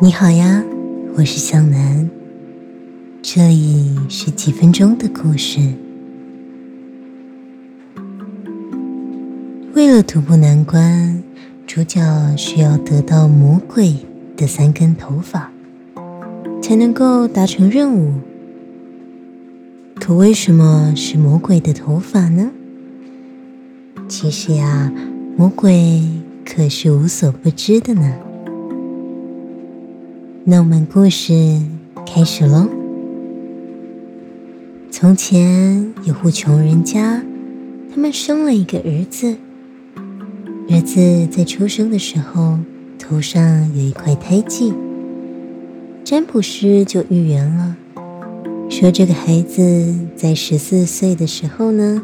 你好呀，我是向南，这里是几分钟的故事。为了徒步难关，主角需要得到魔鬼的三根头发，才能够达成任务。可为什么是魔鬼的头发呢？其实呀，魔鬼可是无所不知的呢。那我们故事开始喽。从前有户穷人家，他们生了一个儿子。儿子在出生的时候头上有一块胎记，占卜师就预言了，说这个孩子在十四岁的时候呢，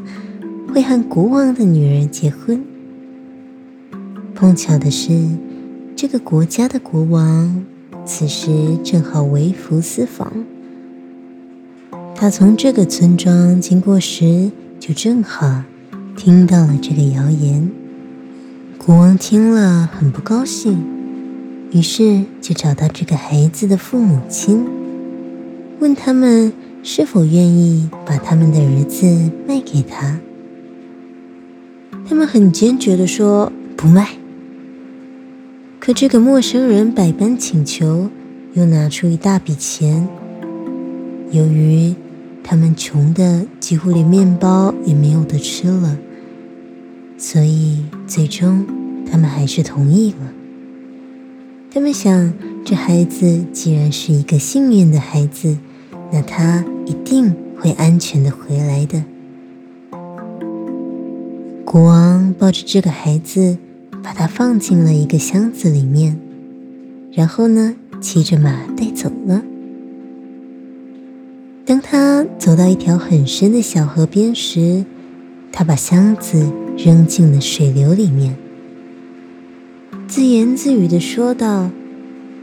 会和国王的女儿结婚。碰巧的是，这个国家的国王。此时正好微服私访，他从这个村庄经过时，就正好听到了这个谣言。国王听了很不高兴，于是就找到这个孩子的父母亲，问他们是否愿意把他们的儿子卖给他。他们很坚决的说不卖。可这个陌生人百般请求，又拿出一大笔钱。由于他们穷的几乎连面包也没有得吃了，所以最终他们还是同意了。他们想，这孩子既然是一个幸运的孩子，那他一定会安全的回来的。国王抱着这个孩子。把它放进了一个箱子里面，然后呢，骑着马带走了。当他走到一条很深的小河边时，他把箱子扔进了水流里面，自言自语的说道：“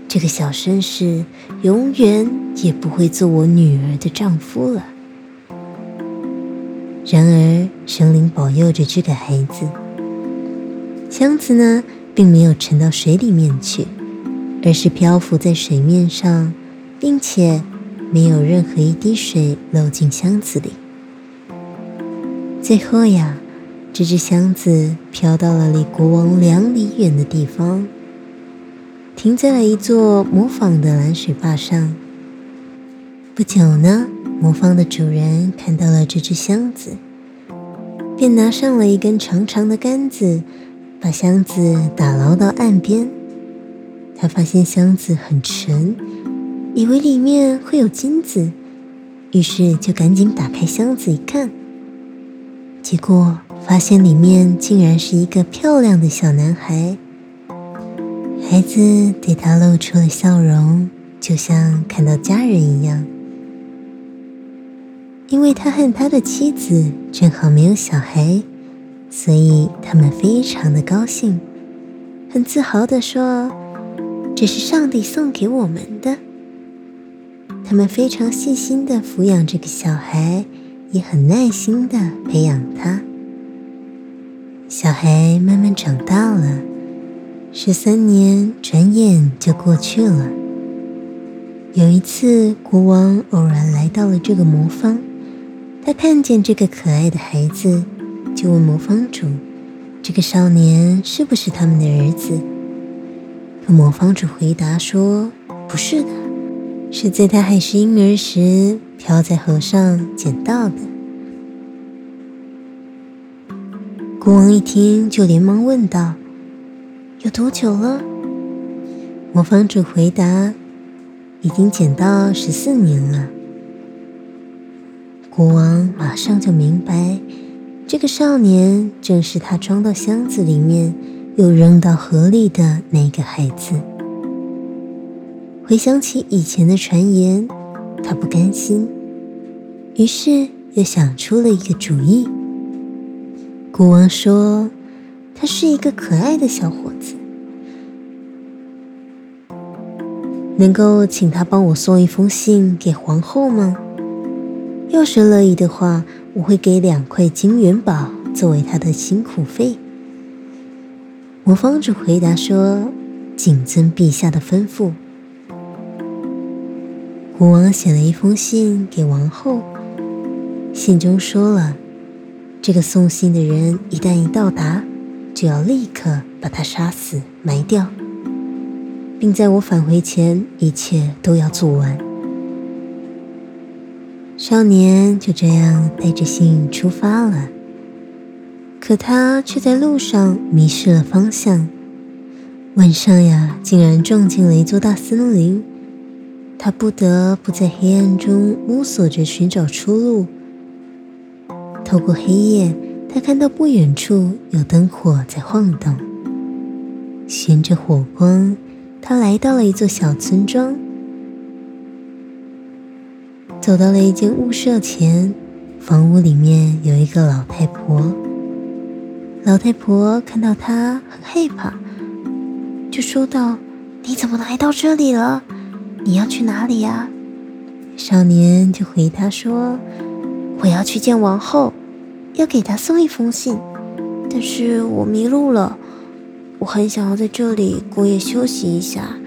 这个小绅士永远也不会做我女儿的丈夫了。”然而，神灵保佑着这个孩子。箱子呢，并没有沉到水里面去，而是漂浮在水面上，并且没有任何一滴水漏进箱子里。最后呀，这只箱子飘到了离国王两里远的地方，停在了一座磨坊的蓝水坝上。不久呢，魔坊的主人看到了这只箱子，便拿上了一根长长的杆子。把箱子打捞到岸边，他发现箱子很沉，以为里面会有金子，于是就赶紧打开箱子一看，结果发现里面竟然是一个漂亮的小男孩。孩子对他露出了笑容，就像看到家人一样，因为他和他的妻子正好没有小孩。所以他们非常的高兴，很自豪的说：“这是上帝送给我们的。”他们非常细心的抚养这个小孩，也很耐心的培养他。小孩慢慢长大了，十三年转眼就过去了。有一次，国王偶然来到了这个魔方，他看见这个可爱的孩子。就问魔方主：“这个少年是不是他们的儿子？”可魔方主回答说：“不是的，是在他还是婴儿时漂在河上捡到的。”国王一听，就连忙问道：“有多久了？”魔方主回答：“已经捡到十四年了。”国王马上就明白。这个少年正是他装到箱子里面又扔到河里的那个孩子。回想起以前的传言，他不甘心，于是又想出了一个主意。国王说：“他是一个可爱的小伙子，能够请他帮我送一封信给皇后吗？要是乐意的话。”我会给两块金元宝作为他的辛苦费。魔方主回答说：“谨遵陛下的吩咐。”国王写了一封信给王后，信中说了，这个送信的人一旦一到达，就要立刻把他杀死埋掉，并在我返回前，一切都要做完。少年就这样带着信出发了，可他却在路上迷失了方向。晚上呀，竟然撞进了一座大森林，他不得不在黑暗中摸索着寻找出路。透过黑夜，他看到不远处有灯火在晃动。循着火光，他来到了一座小村庄，走到了一间屋舍前，房屋里面有一个老太婆。老太婆看到他，很害怕。就说道：“你怎么来到这里了？你要去哪里呀？”少年就回答说：“我要去见王后，要给她送一封信，但是我迷路了，我很想要在这里过夜休息一下。”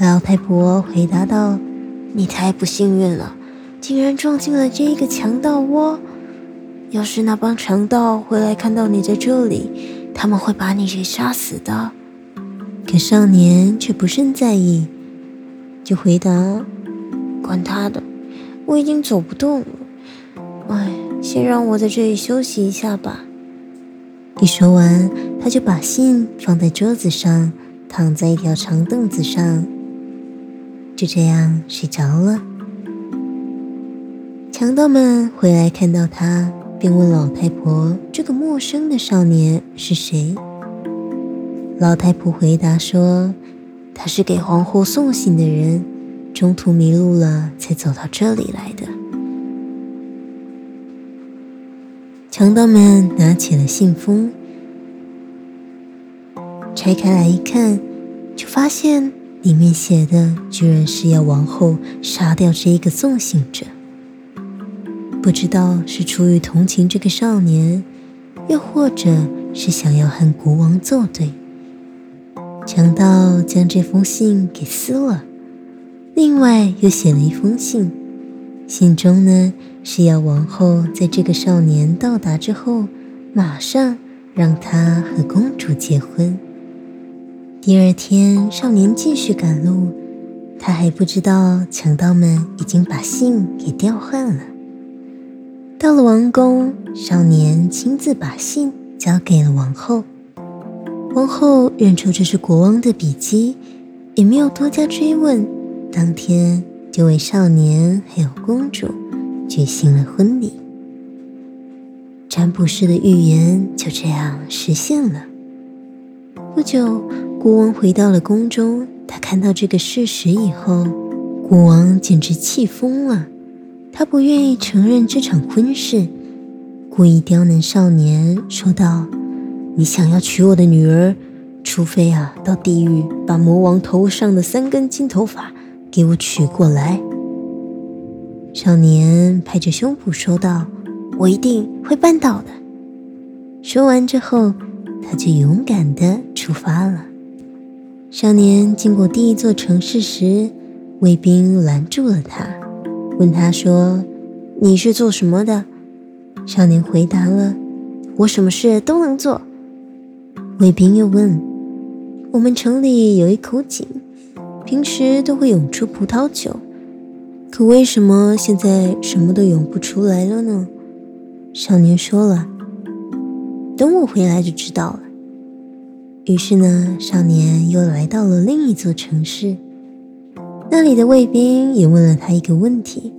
老太婆回答道：“你太不幸运了，竟然撞进了这个强盗窝。要是那帮强盗回来看到你在这里，”他们会把你给杀死的，可少年却不甚在意，就回答：“管他的，我已经走不动了。哎，先让我在这里休息一下吧。”一说完，他就把信放在桌子上，躺在一条长凳子上，就这样睡着了。强盗们回来看到他。便问老太婆：“这个陌生的少年是谁？”老太婆回答说：“他是给皇后送信的人，中途迷路了，才走到这里来的。”强盗们拿起了信封，拆开来一看，就发现里面写的居然是要王后杀掉这一个送信者。不知道是出于同情这个少年，又或者是想要和国王作对，强盗将这封信给撕了，另外又写了一封信，信中呢是要王后在这个少年到达之后，马上让他和公主结婚。第二天，少年继续赶路，他还不知道强盗们已经把信给调换了。到了王宫，少年亲自把信交给了王后。王后认出这是国王的笔迹，也没有多加追问，当天就为少年还有公主举行了婚礼。占卜师的预言就这样实现了。不久，国王回到了宫中，他看到这个事实以后，国王简直气疯了。他不愿意承认这场婚事，故意刁难少年，说道：“你想要娶我的女儿，除非啊到地狱把魔王头上的三根金头发给我取过来。”少年拍着胸脯说道：“我一定会办到的。”说完之后，他就勇敢地出发了。少年经过第一座城市时，卫兵拦住了他。问他说：“你是做什么的？”少年回答了：“我什么事都能做。”卫兵又问：“我们城里有一口井，平时都会涌出葡萄酒，可为什么现在什么都涌不出来了呢？”少年说了：“等我回来就知道了。”于是呢，少年又来到了另一座城市。那里的卫兵也问了他一个问题，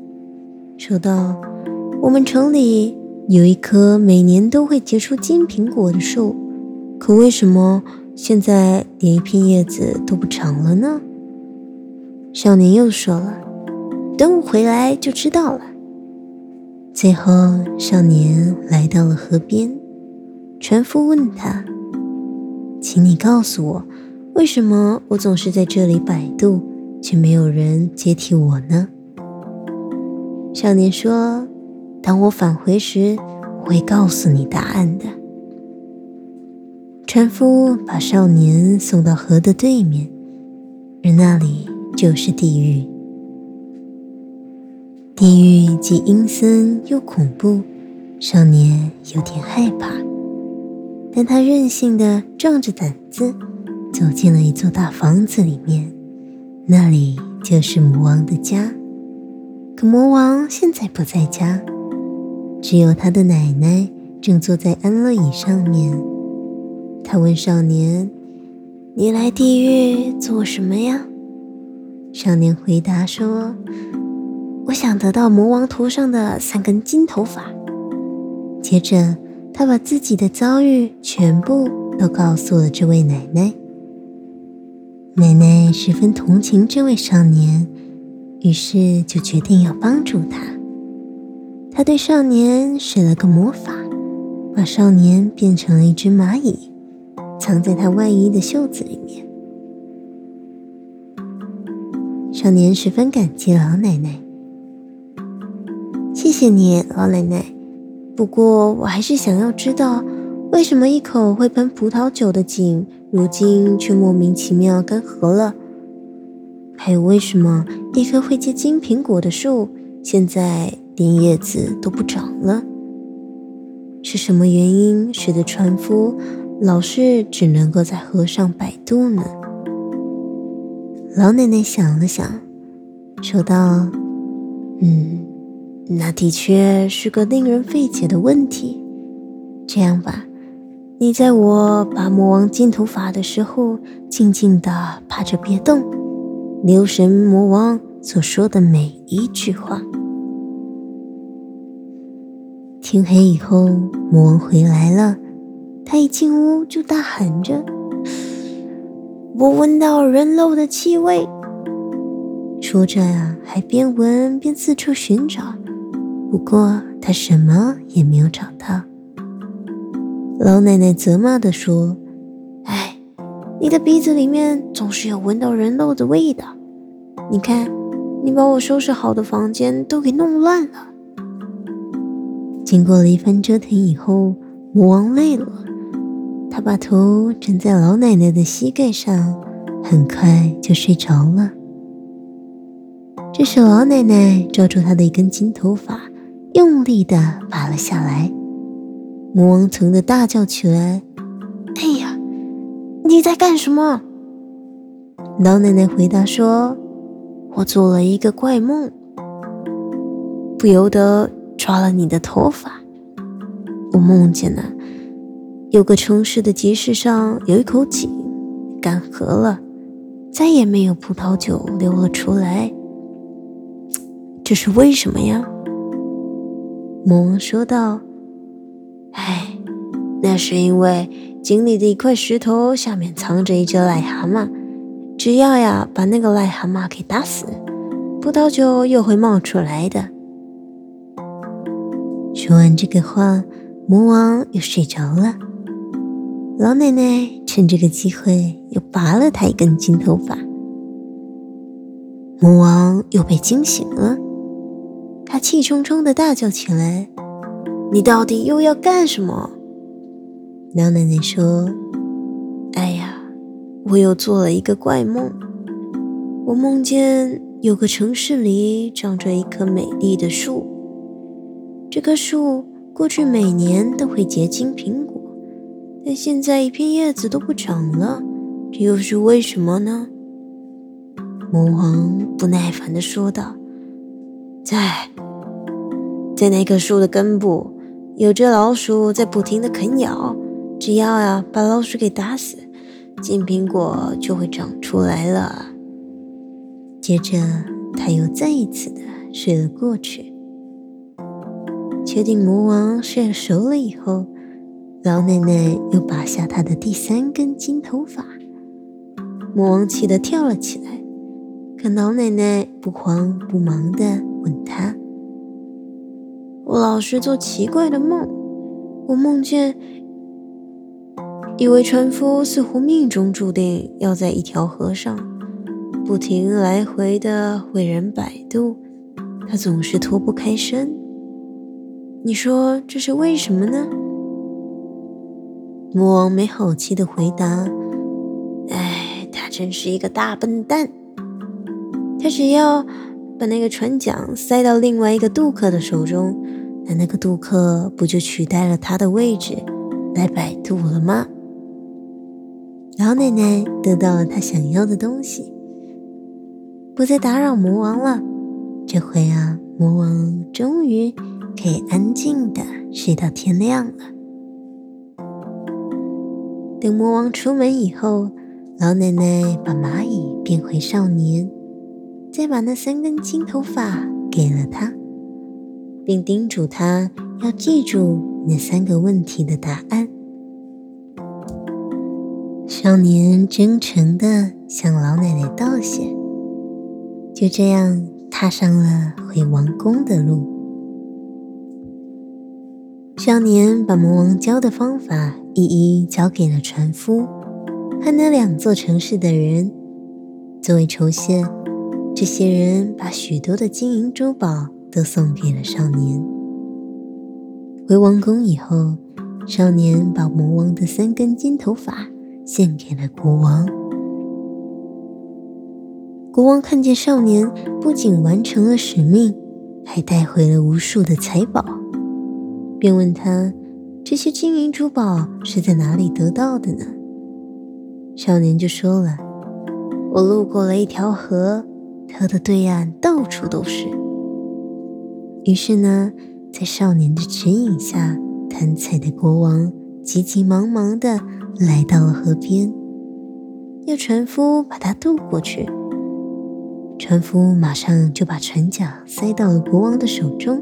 说道：“我们城里有一棵每年都会结出金苹果的树，可为什么现在连一片叶子都不长了呢？”少年又说了：“等我回来就知道了。”最后，少年来到了河边，船夫问他：“请你告诉我，为什么我总是在这里摆渡？”却没有人接替我呢。少年说：“当我返回时，我会告诉你答案的。”船夫把少年送到河的对面，而那里就是地狱。地狱既阴森又恐怖，少年有点害怕，但他任性的壮着胆子走进了一座大房子里面，那里就是魔王的家。可魔王现在不在家，只有他的奶奶正坐在安乐椅上面。他问少年：“你来地狱做什么呀？”少年回答说。我想得到魔王头上的三根金头发。接着，他把自己的遭遇全部都告诉了这位奶奶。奶奶十分同情这位少年，于是就决定要帮助他。他对少年使了个魔法，把少年变成了一只蚂蚁，藏在他外衣的袖子里面。少年十分感激老奶奶。谢谢你，老奶奶。不过，我还是想要知道，为什么一口会喷葡萄酒的井，如今却莫名其妙干涸了？还有，为什么一棵会结金苹果的树，现在连叶子都不长了？是什么原因使得船夫老是只能够在河上摆渡呢？老奶奶想了想，说道：“嗯。”那的确是个令人费解的问题。这样吧，你在我拔魔王金头发的时候，静静的趴着别动，留神魔王所说的每一句话。天黑以后，魔王回来了，他一进屋就大喊着：“我闻到人肉的气味！”说着呀，还边闻边四处寻找。不过他什么也没有找到。老奶奶责骂地说：“哎，你的鼻子里面总是有闻到人肉的味道。你看，你把我收拾好的房间都给弄乱了。”经过了一番折腾以后，魔王累了，他把头枕在老奶奶的膝盖上，很快就睡着了。这时，老奶奶抓住他的一根金头发。用力的拔了下来，魔王疼的大叫起来：“哎呀，你在干什么？”老奶奶回答说：“我做了一个怪梦，不由得抓了你的头发。我梦见了，有个城市的集市上有一口井干涸了，再也没有葡萄酒流了出来。这是为什么呀？”魔王说道：“哎，那是因为井里的一块石头下面藏着一只癞蛤蟆，只要呀把那个癞蛤蟆给打死，葡萄酒又会冒出来的。”说完这个话，魔王又睡着了。老奶奶趁这个机会又拔了他一根金头发，魔王又被惊醒了。气冲冲的大叫起来：“你到底又要干什么？”老奶奶说：“哎呀，我又做了一个怪梦。我梦见有个城市里长着一棵美丽的树，这棵树过去每年都会结金苹果，但现在一片叶子都不长了，这又是为什么呢？”魔王不耐烦的说道。在，在那棵树的根部，有只老鼠在不停的啃咬。只要呀把老鼠给打死，金苹果就会长出来了。接着，他又再一次的睡了过去。确定魔王睡熟了以后，老奶奶又拔下他的第三根金头发。魔王气得跳了起来，可老奶奶不慌不忙的。问他：“我老是做奇怪的梦，我梦见一位船夫似乎命中注定要在一条河上不停来回的为人摆渡，他总是脱不开身。你说这是为什么呢？”魔王没好气的回答：“哎，他真是一个大笨蛋，他只要……”把那个船桨塞到另外一个渡客的手中，那那个渡客不就取代了他的位置来摆渡了吗？老奶奶得到了她想要的东西，不再打扰魔王了。这回啊，魔王终于可以安静的睡到天亮了。等魔王出门以后，老奶奶把蚂蚁变回少年，再把那三根金头发给了他，并叮嘱他要记住那三个问题的答案。少年真诚地向老奶奶道谢，就这样踏上了回王宫的路。少年把魔王教的方法一一交给了船夫和那两座城市的人，作为酬谢，这些人把许多的金银珠宝都送给了少年。回王宫以后，少年把魔王的三根金头发。献给了国王。国王看见少年不仅完成了使命，还带回了无数的财宝，便问他：“这些金银珠宝是在哪里得到的呢？”少年就说了：“我路过了一条河，河的对岸到处都是。”于是呢，在少年的指引下，贪财的国王急急忙忙的。来到了河边，要船夫把他渡过去。船夫马上就把船桨塞到了国王的手中，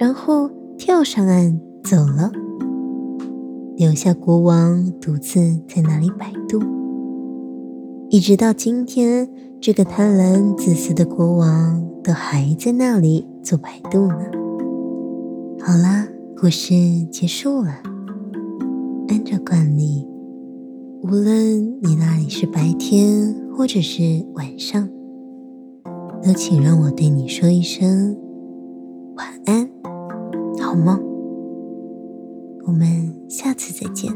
然后跳上岸走了，留下国王独自在那里摆渡。一直到今天，这个贪婪自私的国王都还在那里做摆渡呢。好啦，故事结束了。按照惯例。无论你那里是白天或者是晚上，都请让我对你说一声晚安，好梦。我们下次再见。